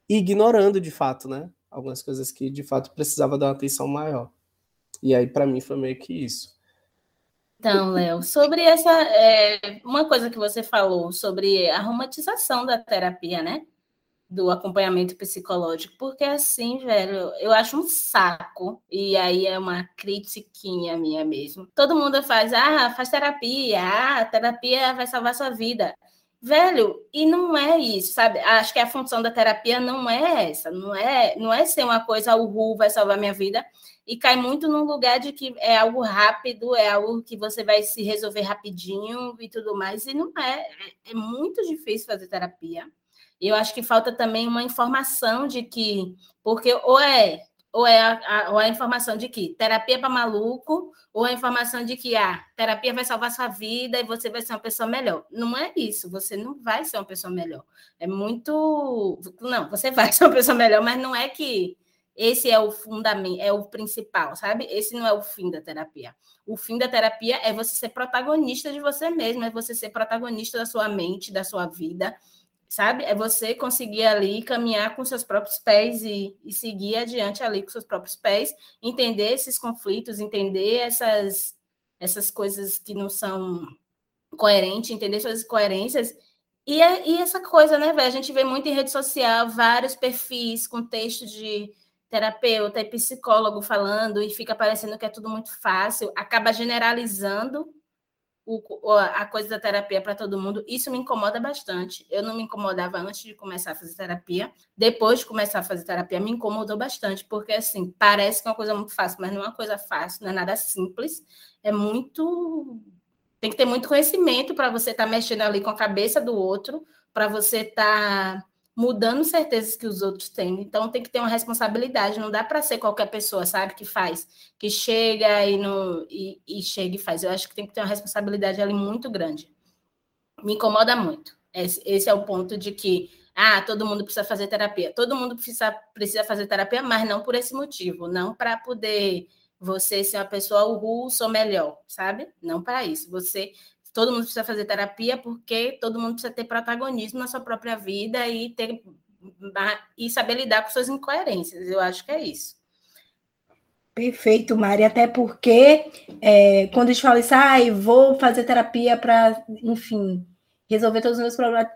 e ignorando de fato, né? Algumas coisas que de fato precisava dar uma atenção maior. E aí para mim foi meio que isso. Então, Léo, sobre essa é, uma coisa que você falou sobre a romantização da terapia, né? Do acompanhamento psicológico, porque assim, velho, eu acho um saco, e aí é uma critiquinha minha mesmo. Todo mundo faz, ah, faz terapia, ah, terapia vai salvar sua vida. Velho, e não é isso, sabe? Acho que a função da terapia não é essa, não é, não é ser uma coisa, o Ru vai salvar minha vida, e cai muito num lugar de que é algo rápido, é algo que você vai se resolver rapidinho e tudo mais, e não é, é, é muito difícil fazer terapia. Eu acho que falta também uma informação de que, porque ou é ou é a, a, ou é a informação de que terapia é para maluco, ou a informação de que a ah, terapia vai salvar sua vida e você vai ser uma pessoa melhor. Não é isso, você não vai ser uma pessoa melhor. É muito. Não, você vai ser uma pessoa melhor, mas não é que esse é o fundamento, é o principal, sabe? Esse não é o fim da terapia. O fim da terapia é você ser protagonista de você mesmo, é você ser protagonista da sua mente, da sua vida sabe? É você conseguir ali caminhar com seus próprios pés e, e, seguir adiante ali com seus próprios pés, entender esses conflitos, entender essas, essas coisas que não são coerentes, entender suas incoerências. E, é, e essa coisa, né, velho? A gente vê muito em rede social vários perfis com texto de terapeuta e psicólogo falando e fica parecendo que é tudo muito fácil, acaba generalizando o, a coisa da terapia para todo mundo, isso me incomoda bastante. Eu não me incomodava antes de começar a fazer terapia. Depois de começar a fazer terapia, me incomodou bastante, porque assim, parece que é uma coisa muito fácil, mas não é uma coisa fácil, não é nada simples. É muito. Tem que ter muito conhecimento para você estar tá mexendo ali com a cabeça do outro, para você estar. Tá mudando certezas que os outros têm. Então tem que ter uma responsabilidade, não dá para ser qualquer pessoa, sabe, que faz, que chega e, no, e, e chega e faz. Eu acho que tem que ter uma responsabilidade ali muito grande. Me incomoda muito. Esse, esse é o ponto de que ah, todo mundo precisa fazer terapia. Todo mundo precisa, precisa fazer terapia, mas não por esse motivo, não para poder você ser uma pessoa uhul, sou melhor, sabe? Não para isso. Você todo mundo precisa fazer terapia porque todo mundo precisa ter protagonismo na sua própria vida e ter e saber lidar com suas incoerências. Eu acho que é isso. Perfeito, Mari. Até porque é, quando a gente fala isso, ah, vou fazer terapia para, enfim, resolver todos os meus problemas,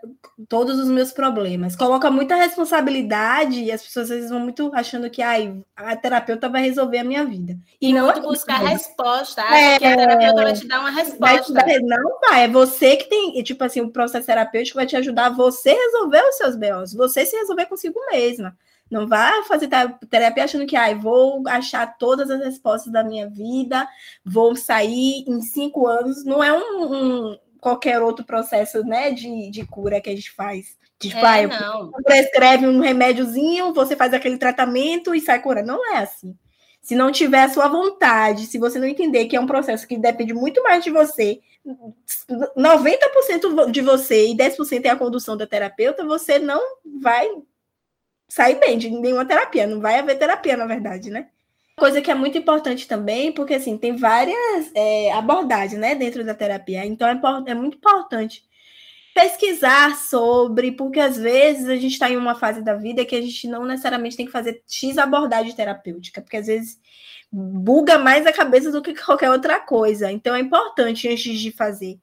todos os meus problemas. Coloca muita responsabilidade e as pessoas às vezes vão muito achando que ai, a terapeuta vai resolver a minha vida. E, e não muito buscar resposta, acha é, que a terapeuta vai te dar uma resposta. Dar, não vai, é você que tem, tipo assim, o processo terapêutico vai te ajudar a você resolver os seus BOs, você se resolver consigo mesma. Não vá fazer terapia achando que ai, vou achar todas as respostas da minha vida, vou sair em cinco anos. Não é um, um qualquer outro processo né, de, de cura que a gente faz. Tipo, é, ah, prescreve um remédiozinho, você faz aquele tratamento e sai curando. Não é assim. Se não tiver a sua vontade, se você não entender que é um processo que depende muito mais de você, 90% de você e 10% é a condução da terapeuta, você não vai sair bem de nenhuma terapia. Não vai haver terapia, na verdade, né? Coisa que é muito importante também, porque assim, tem várias é, abordagens né, dentro da terapia. Então é, é muito importante pesquisar sobre, porque às vezes a gente está em uma fase da vida que a gente não necessariamente tem que fazer X abordagem terapêutica, porque às vezes buga mais a cabeça do que qualquer outra coisa. Então é importante antes de fazer.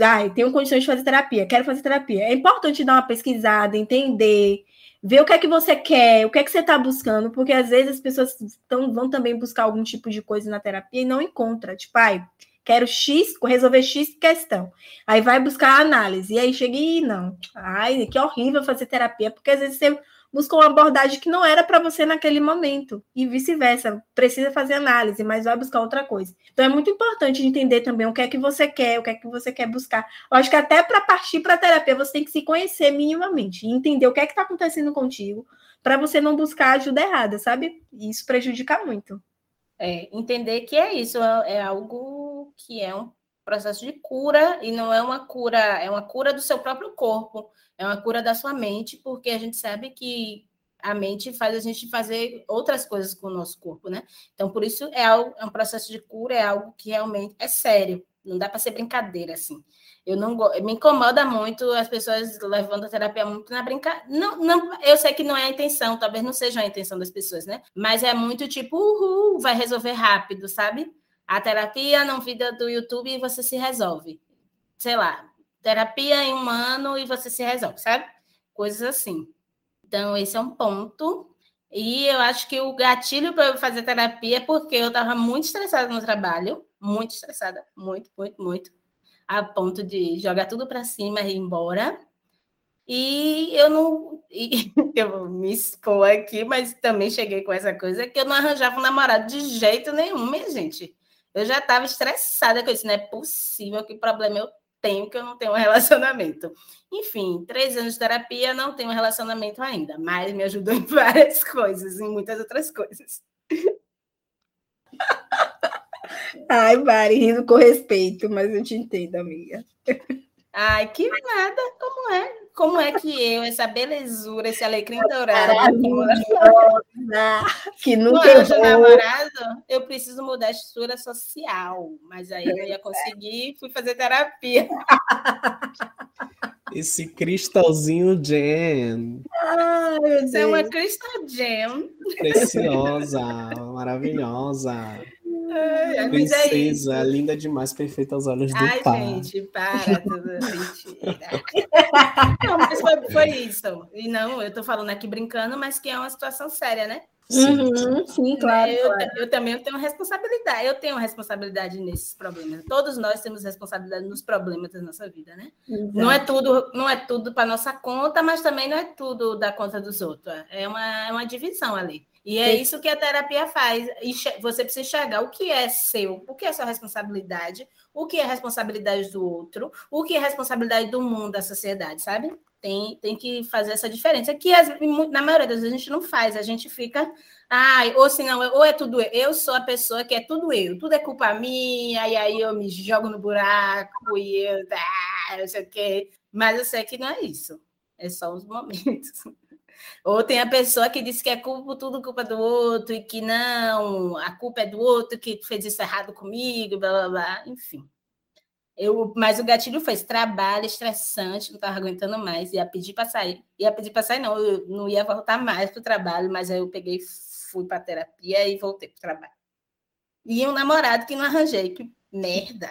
Ah, tenho condições de fazer terapia, quero fazer terapia. É importante dar uma pesquisada, entender, ver o que é que você quer, o que é que você está buscando, porque às vezes as pessoas tão, vão também buscar algum tipo de coisa na terapia e não encontra. Tipo, ai, quero X, resolver X questão. Aí vai buscar a análise, e aí chega e não. Ai, que horrível fazer terapia, porque às vezes você buscou uma abordagem que não era para você naquele momento, e vice-versa. Precisa fazer análise, mas vai buscar outra coisa. Então é muito importante entender também o que é que você quer, o que é que você quer buscar. Eu acho que até para partir para terapia você tem que se conhecer minimamente entender o que é que está acontecendo contigo, para você não buscar ajuda errada, sabe? E isso prejudica muito. É, entender que é isso, é, é algo que é um processo de cura e não é uma cura, é uma cura do seu próprio corpo, é uma cura da sua mente, porque a gente sabe que a mente faz a gente fazer outras coisas com o nosso corpo, né? Então, por isso é, algo, é um processo de cura, é algo que realmente é sério. Não dá para ser brincadeira assim. Eu não me incomoda muito as pessoas levando a terapia muito na brincadeira. Não, não, eu sei que não é a intenção, talvez não seja a intenção das pessoas, né? Mas é muito tipo, uhul, vai resolver rápido, sabe? A terapia não vida do YouTube e você se resolve. Sei lá, terapia em um ano e você se resolve, sabe? Coisas assim. Então, esse é um ponto. E eu acho que o gatilho para eu fazer terapia é porque eu estava muito estressada no trabalho, muito estressada, muito, muito, muito, a ponto de jogar tudo para cima e ir embora. E eu não. E, eu vou me expor aqui, mas também cheguei com essa coisa que eu não arranjava um namorado de jeito nenhum, minha gente. Eu já estava estressada com isso, não é possível, que problema eu tenho que eu não tenho um relacionamento. Enfim, três anos de terapia, não tenho um relacionamento ainda, mas me ajudou em várias coisas, em muitas outras coisas. Ai, Mari, rindo com respeito, mas eu te entendo, amiga. Ai, que nada, como é? Como é que eu, essa belezura, esse alecrim dourado, que nunca eu namorado, eu preciso mudar a estrutura social, mas aí eu ia conseguir, fui fazer terapia. Esse cristalzinho jam. Ai, Isso é uma crystal jam. Preciosa, maravilhosa. Ai, Princesa, é linda demais, perfeita aos olhos do Ai, pai. Ai, gente, para, tudo mentira. não, mas foi, foi, isso. E não, eu tô falando aqui brincando, mas que é uma situação séria, né? Sim, uhum, sim claro, eu, claro. Eu, também tenho responsabilidade, eu tenho responsabilidade nesses problemas. Todos nós temos responsabilidade nos problemas da nossa vida, né? Não é tudo, não é tudo para nossa conta, mas também não é tudo da conta dos outros. É uma, é uma divisão ali. E é isso que a terapia faz. Você precisa enxergar o que é seu, o que é sua responsabilidade, o que é responsabilidade do outro, o que é responsabilidade do mundo, da sociedade, sabe? Tem, tem que fazer essa diferença. Que na maioria das vezes a gente não faz, a gente fica. Ai, ou se não, ou é tudo eu. Eu sou a pessoa que é tudo eu, tudo é culpa minha, e aí eu me jogo no buraco e eu. Ah, não sei o quê. Mas eu sei que não é isso. É só os momentos. Ou tem a pessoa que diz que é culpa, tudo culpa do outro, e que não, a culpa é do outro que fez isso errado comigo, blá blá blá, enfim. Eu, mas o gatilho foi esse trabalho estressante, não estava aguentando mais, ia pedir para sair. Ia pedir para sair, não, eu não ia voltar mais para o trabalho, mas aí eu peguei, fui para terapia e voltei para o trabalho. E um namorado que não arranjei, que merda.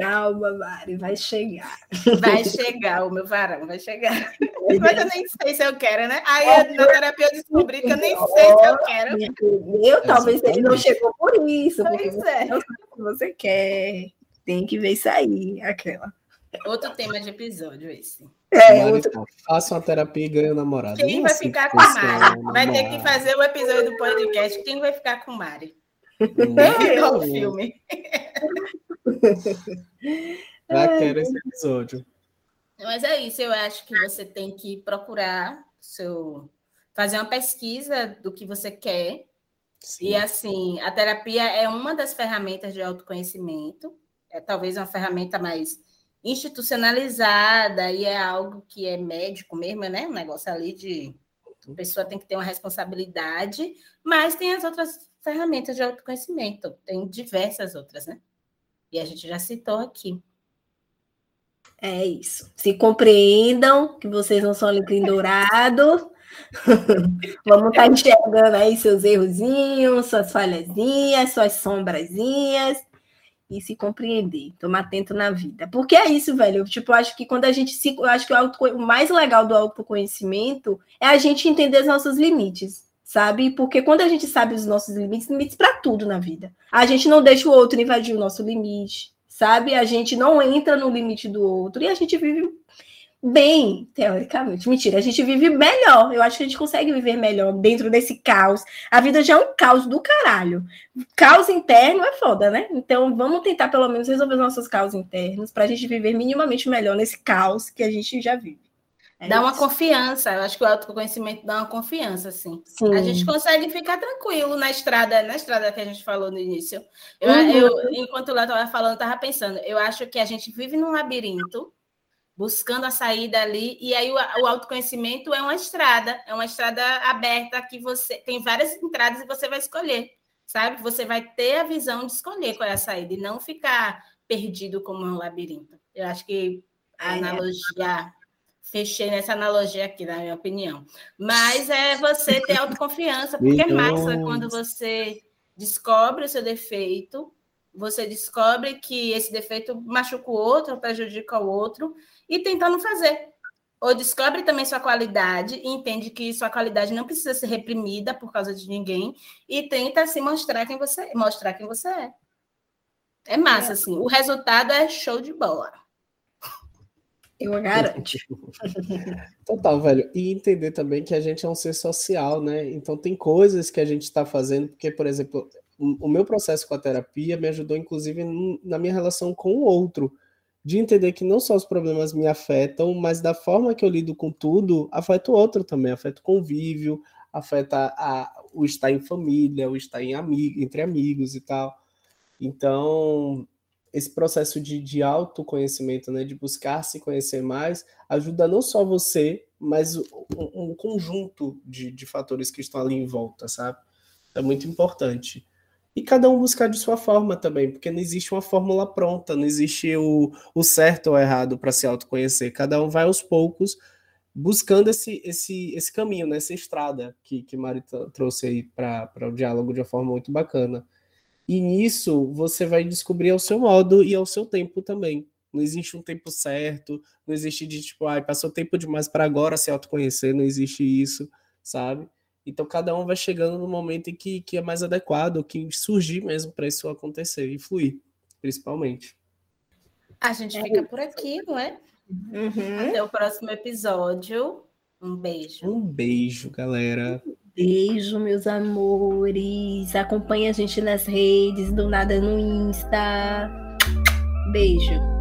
Calma, Mari, vai chegar. Vai chegar, o meu varão vai chegar. Mas eu nem sei se eu quero, né? Aí na terapia eu descobri que eu nem sei se eu quero. Eu talvez ele não chegou por isso, você é. não sabe o que você quer. Tem que ver isso aí, aquela. Outro tema de episódio esse. É, Mari, outro... Faça uma terapia e ganhe um namorado. Quem Não vai assim ficar com a Mari? Vai ter que fazer o episódio do podcast. Quem vai ficar com Mari? Igual o filme. Quero esse episódio. Mas é isso, eu acho que você tem que procurar seu fazer uma pesquisa do que você quer. Sim. E assim, a terapia é uma das ferramentas de autoconhecimento, é talvez uma ferramenta mais institucionalizada e é algo que é médico mesmo, né? Um negócio ali de a pessoa tem que ter uma responsabilidade, mas tem as outras ferramentas de autoconhecimento, tem diversas outras, né? E a gente já citou aqui. É isso. Se compreendam que vocês não são alecrim dourado. Vamos estar tá enxergando aí seus errozinhos, suas falhazinhas, suas sombrazinhas e se compreender, tomar atento na vida. Porque é isso, velho. Tipo, eu acho que quando a gente se. Eu acho que o, o mais legal do autoconhecimento é a gente entender os nossos limites sabe? Porque quando a gente sabe os nossos limites, limites para tudo na vida. A gente não deixa o outro invadir o nosso limite, sabe? A gente não entra no limite do outro e a gente vive bem, teoricamente. Mentira, a gente vive melhor. Eu acho que a gente consegue viver melhor dentro desse caos. A vida já é um caos do caralho. Caos interno é foda, né? Então vamos tentar pelo menos resolver os nossos caos internos para a gente viver minimamente melhor nesse caos que a gente já vive. É dá uma confiança, eu acho que o autoconhecimento dá uma confiança, assim. Sim. A gente consegue ficar tranquilo na estrada, na estrada que a gente falou no início. Eu, uhum. eu enquanto lá estava falando, estava pensando, eu acho que a gente vive num labirinto buscando a saída ali. E aí o, o, autoconhecimento é uma estrada, é uma estrada aberta que você tem várias entradas e você vai escolher, sabe? Você vai ter a visão de escolher qual é a saída e não ficar perdido como um labirinto. Eu acho que a é. analogia fechei nessa analogia aqui, na minha opinião. Mas é você ter autoconfiança, porque é massa quando você descobre o seu defeito, você descobre que esse defeito machuca o outro, prejudica o outro, e tentando fazer. Ou descobre também sua qualidade e entende que sua qualidade não precisa ser reprimida por causa de ninguém e tenta se mostrar quem você é, mostrar quem você é. É massa, é. assim. O resultado é show de bola. Eu garanto. Total, velho. E entender também que a gente é um ser social, né? Então tem coisas que a gente está fazendo, porque, por exemplo, o meu processo com a terapia me ajudou, inclusive, na minha relação com o outro. De entender que não só os problemas me afetam, mas da forma que eu lido com tudo, afeta o outro também, afeta o convívio, afeta a, o estar em família, o estar em amigo, entre amigos e tal. Então, esse processo de, de autoconhecimento, né, de buscar se conhecer mais, ajuda não só você, mas um, um conjunto de, de fatores que estão ali em volta, sabe? É muito importante. E cada um buscar de sua forma também, porque não existe uma fórmula pronta, não existe o, o certo ou errado para se autoconhecer. Cada um vai aos poucos buscando esse, esse, esse caminho, né, essa estrada que, que Mari trouxe aí para o diálogo de uma forma muito bacana. E nisso você vai descobrir ao seu modo e ao seu tempo também. Não existe um tempo certo, não existe de tipo, ai, passou tempo demais para agora se autoconhecer, não existe isso, sabe? Então cada um vai chegando no momento em que, que é mais adequado, que surgir mesmo para isso acontecer e fluir, principalmente. A gente é fica por aqui, não é? Uhum. Até o próximo episódio. Um beijo. Um beijo, galera. Beijo, meus amores. Acompanhe a gente nas redes, do nada no Insta. Beijo.